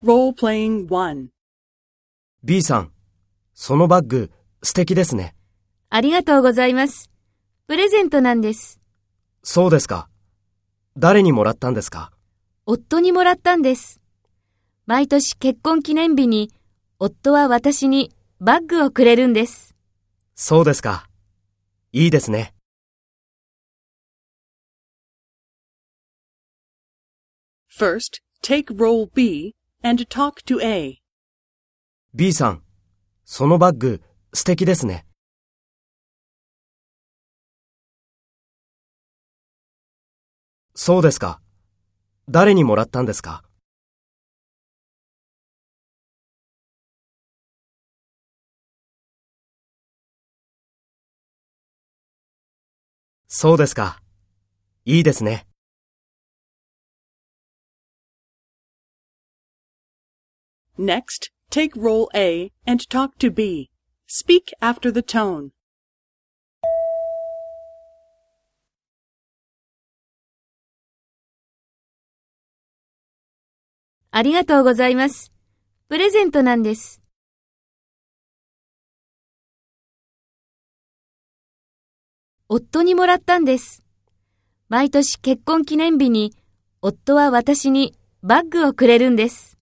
B さん、そのバッグ素敵ですね。ありがとうございます。プレゼントなんです。そうですか。誰にもらったんですか？夫にもらったんです。毎年結婚記念日に夫は私にバッグをくれるんです。そうですか。いいですね。First, take role B and talk to A. B さん、そのバッグ素敵ですね。そうですか。誰にもらったんですか？そうですか。いいですね。Next, take role A and talk to B. Speak after the tone. ありがとうございます。プレゼントなんです。夫にもらったんです。毎年結婚記念日に夫は私にバッグをくれるんです。